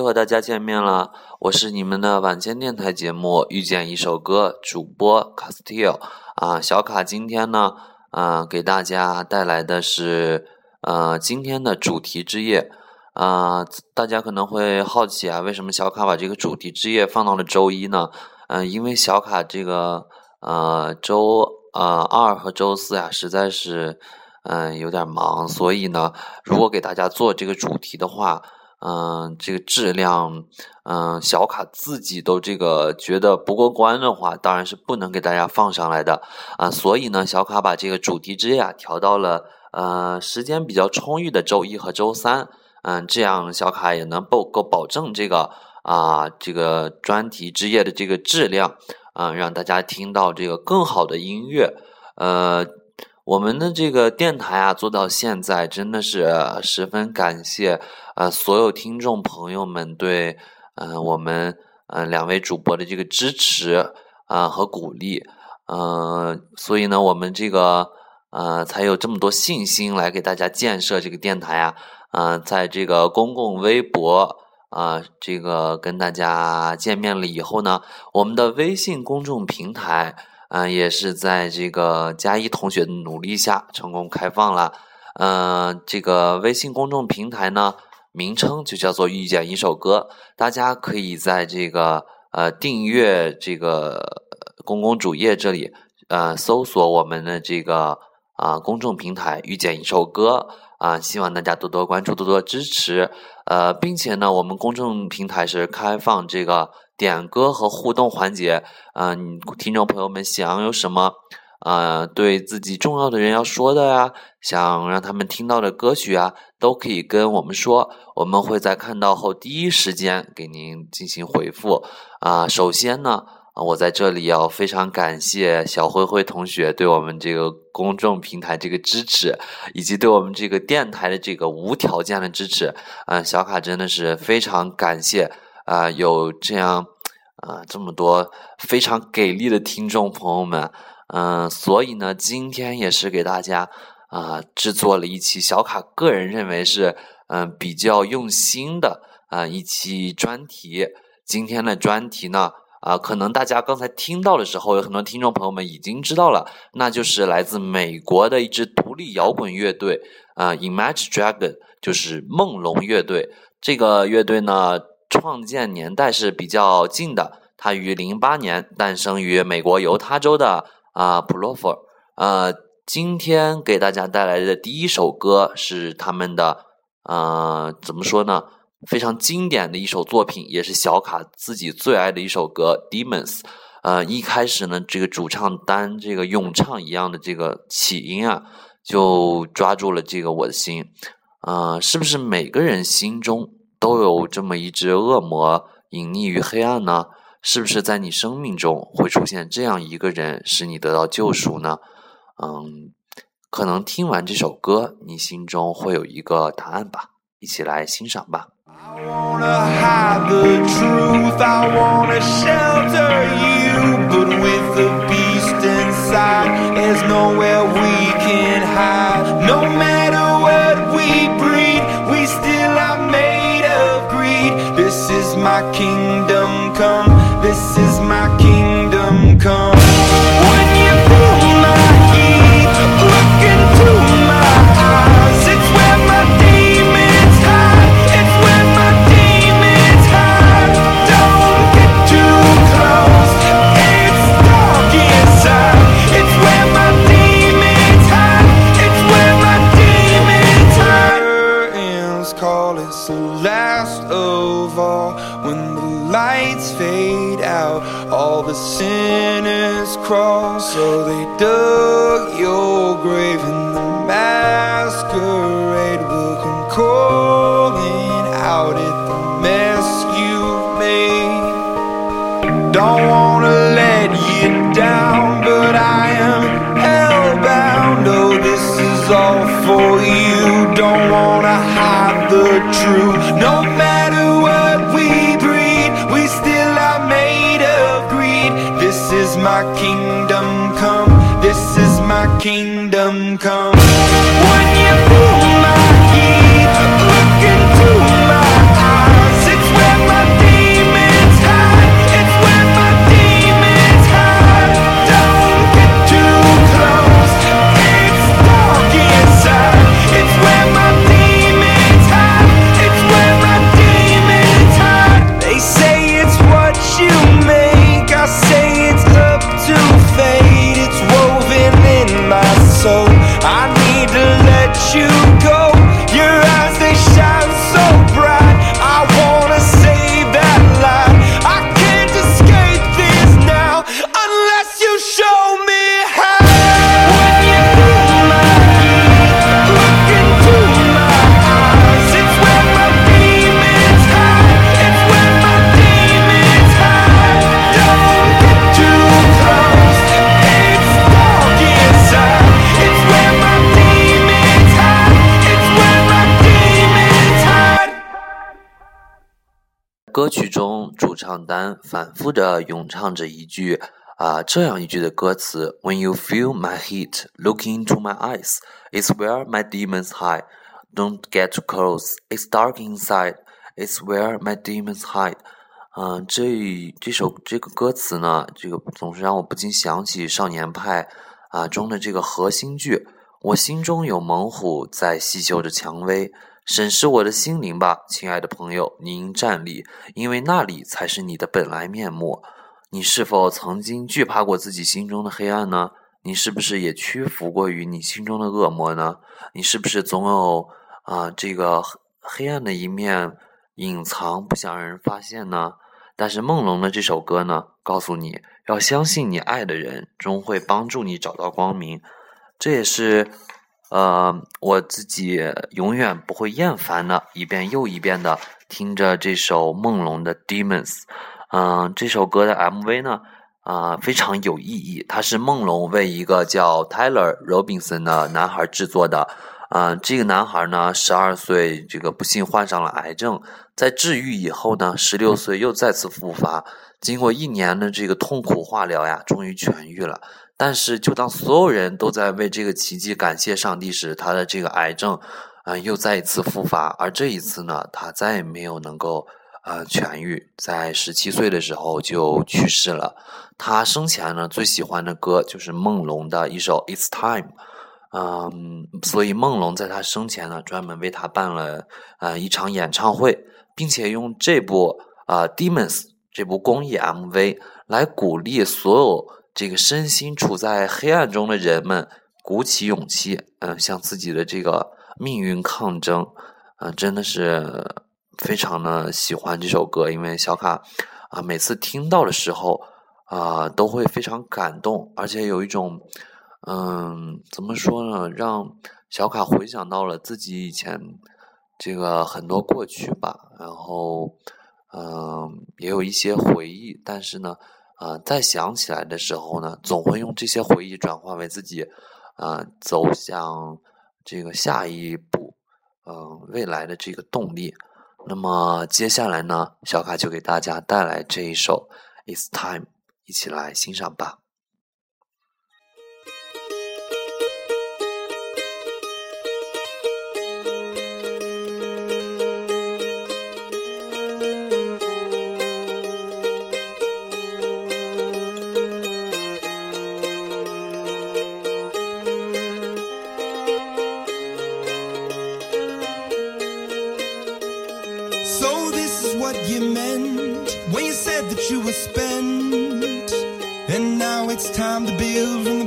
又和大家见面了，我是你们的晚间电台节目《遇见一首歌》主播 Castillo 啊，小卡今天呢，啊，给大家带来的是呃今天的主题之夜啊，大家可能会好奇啊，为什么小卡把这个主题之夜放到了周一呢？嗯、因为小卡这个呃周呃二和周四呀，实在是嗯、有点忙，所以呢，如果给大家做这个主题的话。嗯，这个质量，嗯，小卡自己都这个觉得不过关的话，当然是不能给大家放上来的啊。所以呢，小卡把这个主题之夜啊调到了呃时间比较充裕的周一和周三，嗯，这样小卡也能够够保证这个啊这个专题之夜的这个质量，啊，让大家听到这个更好的音乐，呃。我们的这个电台啊，做到现在真的是十分感谢呃所有听众朋友们对呃我们呃两位主播的这个支持啊、和鼓励，呃，所以呢，我们这个呃才有这么多信心来给大家建设这个电台啊，啊、在这个公共微博啊、这个跟大家见面了以后呢，我们的微信公众平台。嗯、也是在这个佳一同学的努力下成功开放了。嗯、这个微信公众平台呢，名称就叫做“遇见一首歌”，大家可以在这个呃订阅这个公共主页这里，呃搜索我们的这个啊、公众平台“遇见一首歌”啊、希望大家多多关注，多多支持。呃，并且呢，我们公众平台是开放这个点歌和互动环节。嗯、听众朋友们想有什么呃对自己重要的人要说的呀，想让他们听到的歌曲啊，都可以跟我们说，我们会在看到后第一时间给您进行回复。啊、首先呢。啊，我在这里要非常感谢小灰灰同学对我们这个公众平台这个支持，以及对我们这个电台的这个无条件的支持。啊，小卡真的是非常感谢啊、有这样啊这么多非常给力的听众朋友们。嗯、所以呢，今天也是给大家啊、制作了一期小卡个人认为是嗯、比较用心的啊、一期专题。今天的专题呢。啊，可能大家刚才听到的时候，有很多听众朋友们已经知道了，那就是来自美国的一支独立摇滚乐队，啊，Imagine Dragon，就是梦龙乐队。这个乐队呢，创建年代是比较近的，它于零八年诞生于美国犹他州的啊普洛佛。呃，今天给大家带来的第一首歌是他们的，呃，怎么说呢？非常经典的一首作品，也是小卡自己最爱的一首歌《Demons》。呃，一开始呢，这个主唱单这个咏唱一样的这个起音啊，就抓住了这个我的心。呃，是不是每个人心中都有这么一只恶魔隐匿于黑暗呢？是不是在你生命中会出现这样一个人，使你得到救赎呢？嗯，可能听完这首歌，你心中会有一个答案吧。一起来欣赏吧。I the truth. No matter what we breed, we still are made of greed. This is my kingdom come. This is my kingdom come. 歌曲中，主唱丹反复的咏唱着一句啊、这样一句的歌词：When you feel my heat, look into my eyes. It's where my demons hide. Don't get too close. It's dark inside. It's where my demons hide. 嗯、这这首这个歌词呢，这个总是让我不禁想起《少年派》啊、中的这个核心句：我心中有猛虎在细嗅着蔷薇。审视我的心灵吧，亲爱的朋友，您站立，因为那里才是你的本来面目。你是否曾经惧怕过自己心中的黑暗呢？你是不是也屈服过于你心中的恶魔呢？你是不是总有啊、这个黑暗的一面隐藏，不想让人发现呢？但是梦龙的这首歌呢，告诉你要相信你爱的人终会帮助你找到光明。这也是呃我自己永远不会厌烦的，一遍又一遍的听着这首梦龙的《Demons》。嗯、这首歌的 MV 呢，啊、非常有意义。它是梦龙为一个叫 Tyler Robinson 的男孩制作的。啊、这个男孩呢，十二岁，这个不幸患上了癌症，在治愈以后呢，十六岁又再次复发。经过一年的这个痛苦化疗呀，终于痊愈了。但是，就当所有人都在为这个奇迹感谢上帝时，他的这个癌症，啊、又再一次复发。而这一次呢，他再也没有能够呃痊愈，在十七岁的时候就去世了。他生前呢最喜欢的歌就是梦龙的一首《It's Time》。嗯，所以梦龙在他生前呢，专门为他办了呃一场演唱会，并且用这部啊、Demons》这部公益 MV 来鼓励所有这个身心处在黑暗中的人们，鼓起勇气，嗯、向自己的这个命运抗争。嗯、真的是非常的喜欢这首歌，因为小卡啊、每次听到的时候啊、都会非常感动，而且有一种。嗯，怎么说呢？让小卡回想到了自己以前这个很多过去吧，然后嗯，也有一些回忆，但是呢，啊、在想起来的时候呢，总会用这些回忆转化为自己啊、走向这个下一步，嗯、未来的这个动力。那么接下来呢，小卡就给大家带来这一首《It's Time》，一起来欣赏吧。You were spent. And now it's time to build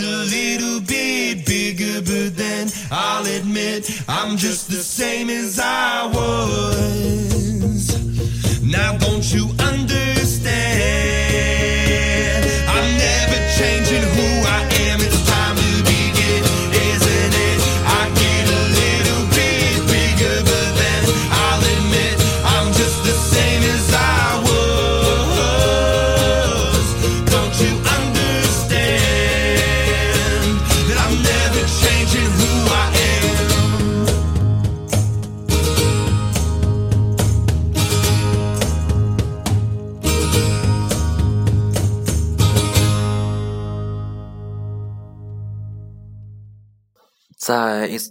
a little bit bigger, but then I'll admit I'm just the same as I was. Now don't you understand?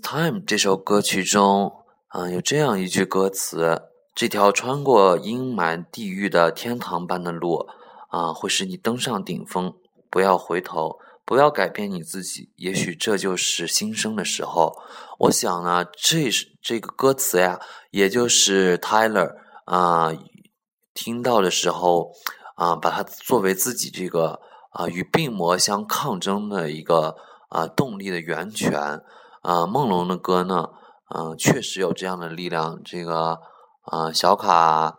Time》这首歌曲中，嗯、有这样一句歌词：“这条穿过阴霾地狱的天堂般的路，啊、会使你登上顶峰。不要回头，不要改变你自己，也许这就是新生的时候。”我想呢，这是这个歌词呀，也就是 Tyler 啊、听到的时候啊、把它作为自己这个啊、与病魔相抗争的一个啊、动力的源泉。啊、梦龙的歌呢，嗯、确实有这样的力量。这个啊、小卡，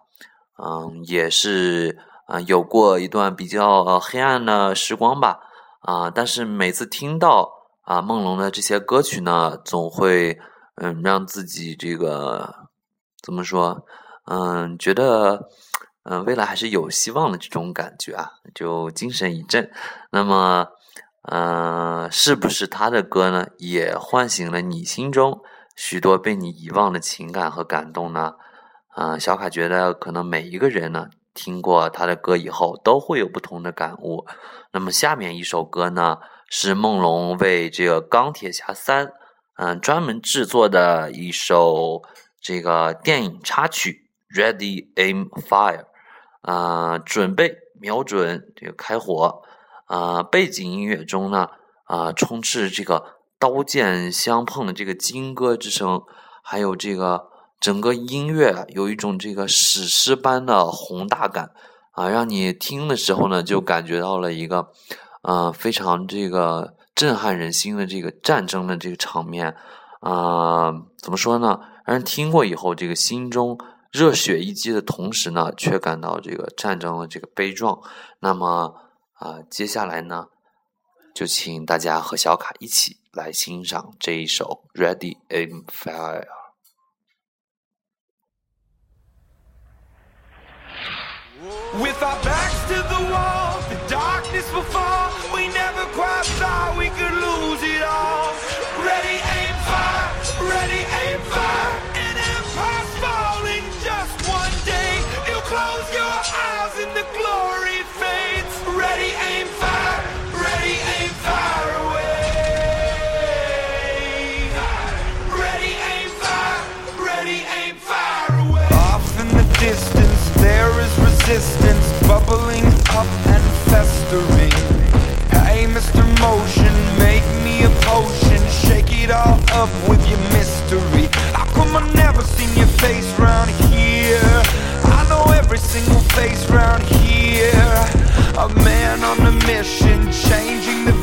嗯、也是啊、有过一段比较黑暗的时光吧。啊、但是每次听到啊梦龙的这些歌曲呢，总会嗯让自己这个怎么说？嗯，觉得嗯未来还是有希望的这种感觉啊，就精神一振。那么。嗯，是不是他的歌呢，也唤醒了你心中许多被你遗忘的情感和感动呢？啊、小卡觉得可能每一个人呢，听过他的歌以后，都会有不同的感悟。那么下面一首歌呢，是梦龙为这个《钢铁侠三》嗯专门制作的一首这个电影插曲《Ready Aim Fire》啊、准备瞄准这个开火。啊、背景音乐中呢，啊、充斥这个刀剑相碰的这个金戈之声，还有这个整个音乐有一种这个史诗般的宏大感啊，让你听的时候呢，就感觉到了一个，呃，非常这个震撼人心的这个战争的这个场面啊、怎么说呢？让人听过以后，这个心中热血一激的同时呢，却感到这个战争的这个悲壮。那么。啊，接下来呢，就请大家和小卡一起来欣赏这一首《Ready Aim Fire》。With your mystery? How come I never seen your face round here? I know every single face round here. A man on a mission, changing the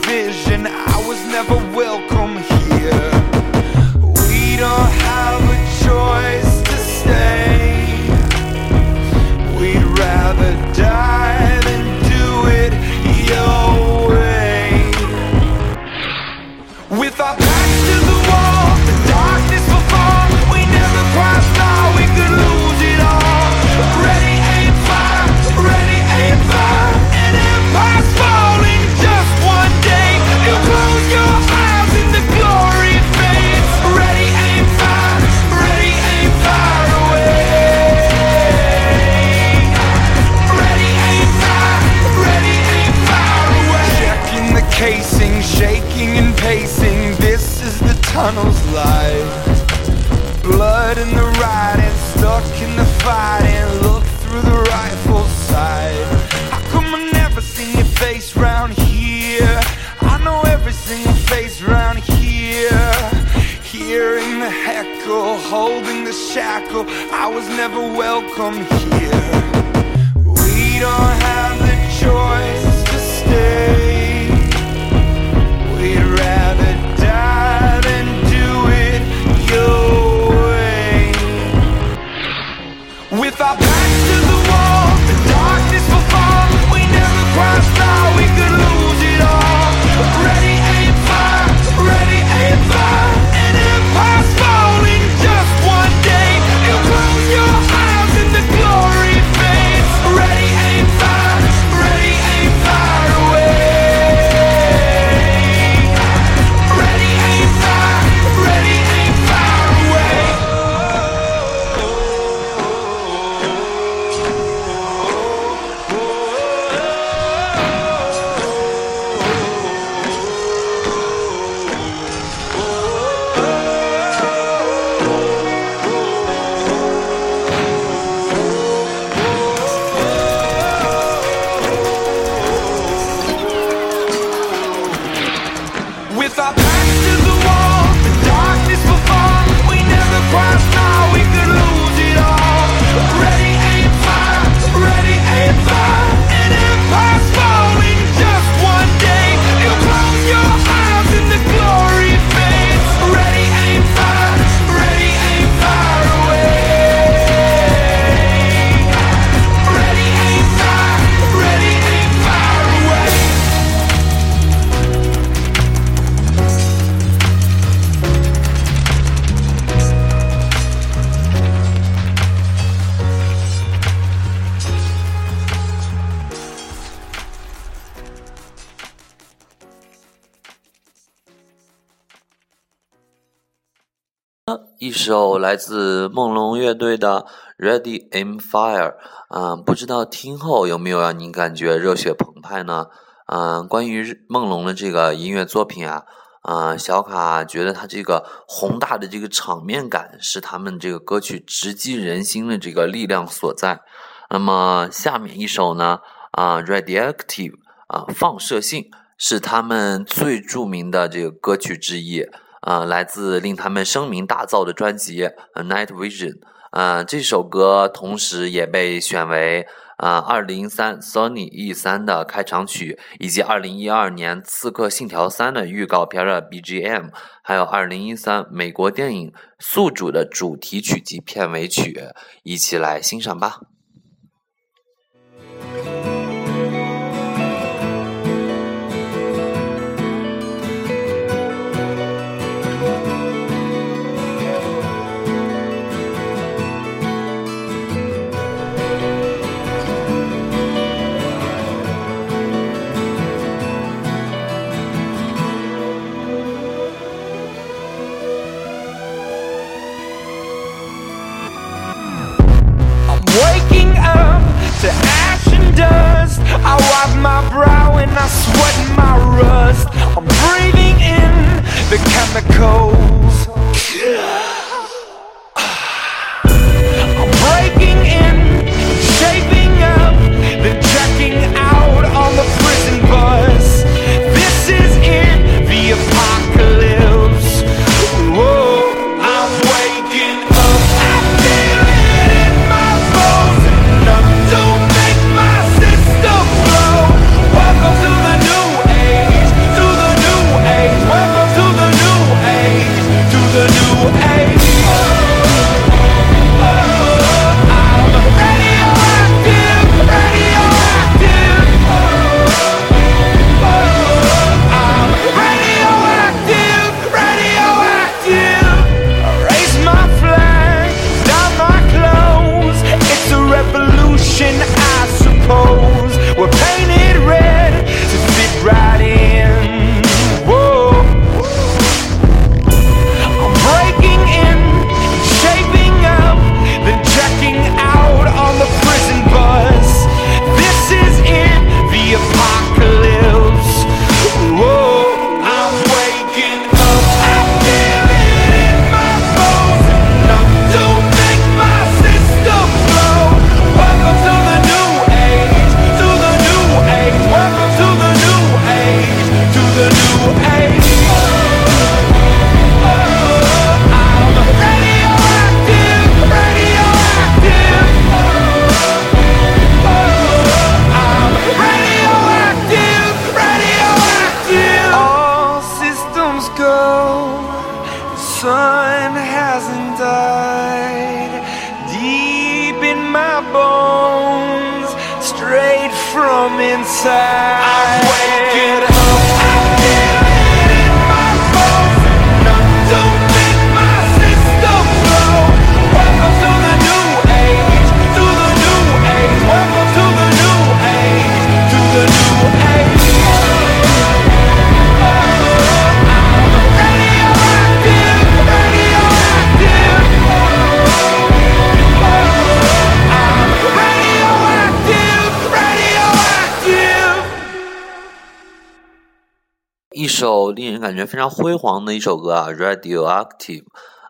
一首来自梦龙乐队的《Ready Aim Fire》，嗯，不知道听后有没有让您感觉热血澎湃呢？嗯，关于梦龙的这个音乐作品啊，啊、小卡觉得他这个宏大的这个场面感是他们这个歌曲直击人心的这个力量所在。那么下面一首呢，啊、Radioactive》啊，放射性是他们最著名的这个歌曲之一。啊、来自令他们声名大噪的专辑《Night Vision》。啊，这首歌同时也被选为啊二零一三 Sony E 三的开场曲，以及二零一二年《刺客信条三》的预告片的 BGM，还有二零一三美国电影《宿主》的主题曲及片尾曲，一起来欣赏吧。the cold. From inside. 首令人感觉非常辉煌的一首歌啊，《Radioactive》。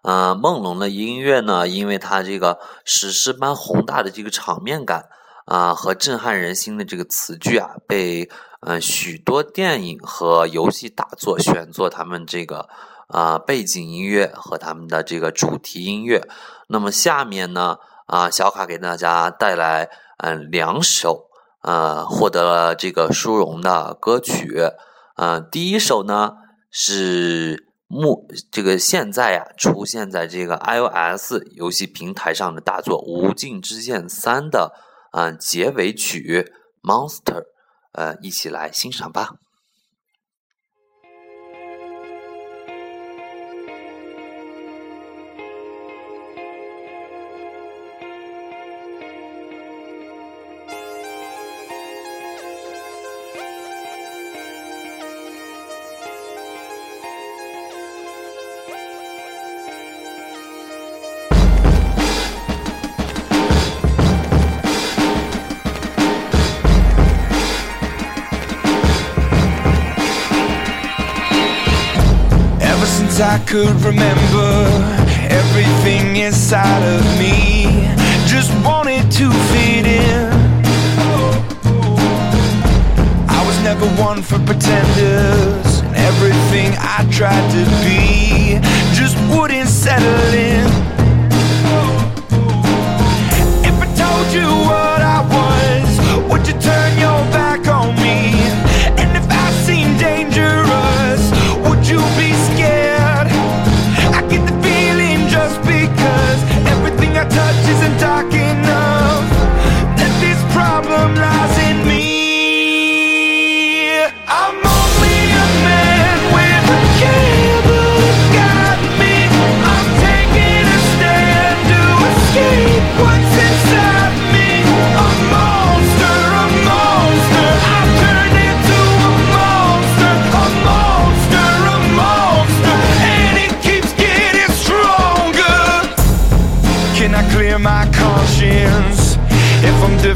呃，梦龙的音乐呢，因为它这个史诗般宏大的这个场面感啊、和震撼人心的这个词句啊，被呃许多电影和游戏大作选作他们这个啊、背景音乐和他们的这个主题音乐。那么下面呢，啊、小卡给大家带来嗯、两首呃获得了这个殊荣的歌曲。呃，第一首呢是目这个现在啊出现在这个 iOS 游戏平台上的大作《无尽之剑三》的啊结尾曲《Monster》，呃，一起来欣赏吧。Could remember, everything inside of me just wanted to fit in. I was never one for pretenders, and everything I tried to be just wouldn't settle in. If I told you what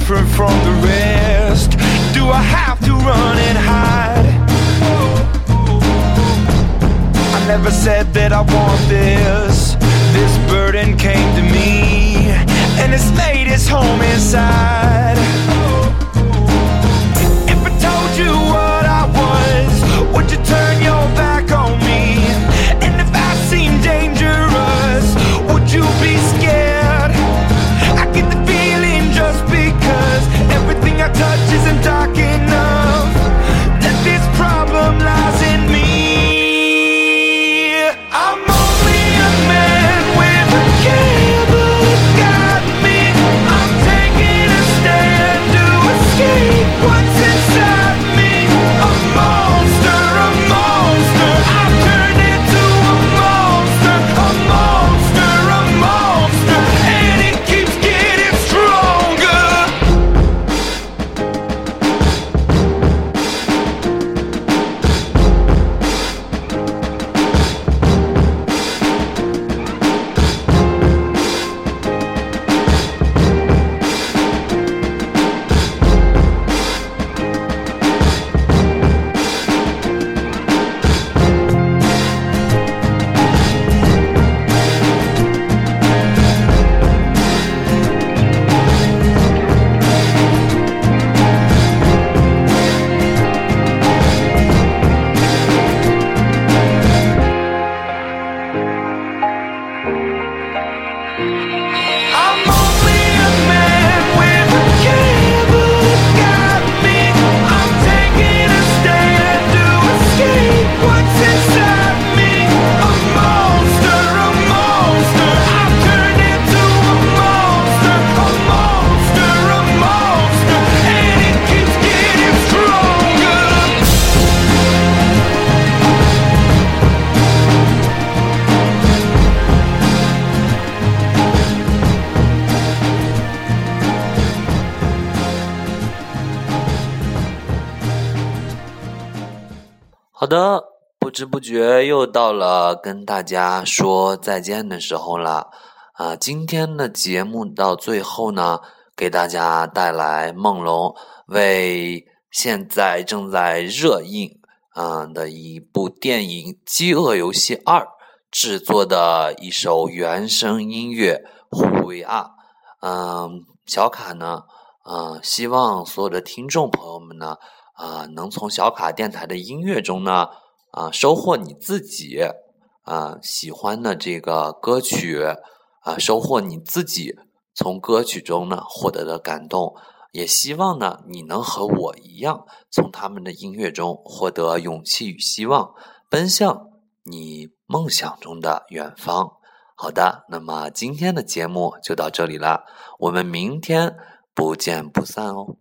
different from the rest? Do I have to run and hide? I never said that I want this. This burden came to me, and it's made its home inside. If I told you 好的，不知不觉又到了跟大家说再见的时候了。啊，今天的节目到最后呢，给大家带来梦龙为现在正在热映啊的一部电影《饥饿游戏二》制作的一首原声音乐《护卫二》。嗯，小卡呢，嗯，希望所有的听众朋友们呢，啊，能从小卡电台的音乐中呢，啊，收获你自己啊喜欢的这个歌曲。啊，收获你自己从歌曲中呢获得的感动，也希望呢你能和我一样，从他们的音乐中获得勇气与希望，奔向你梦想中的远方。好的，那么今天的节目就到这里了，我们明天不见不散哦。